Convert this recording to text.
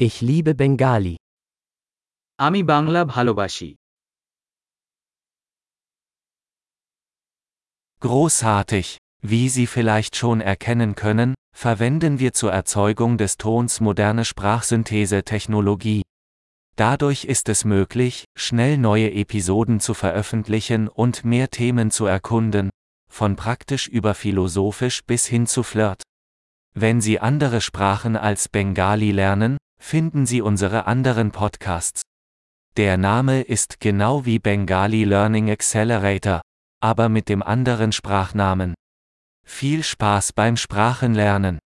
Ich liebe Bengali. আমি বাংলা ভালোবাসি Großartig! Wie Sie vielleicht schon erkennen können, verwenden wir zur Erzeugung des Tons moderne Sprachsynthese-Technologie. Dadurch ist es möglich, schnell neue Episoden zu veröffentlichen und mehr Themen zu erkunden, von praktisch über philosophisch bis hin zu Flirt. Wenn Sie andere Sprachen als Bengali lernen, finden Sie unsere anderen Podcasts. Der Name ist genau wie Bengali Learning Accelerator, aber mit dem anderen Sprachnamen. Viel Spaß beim Sprachenlernen!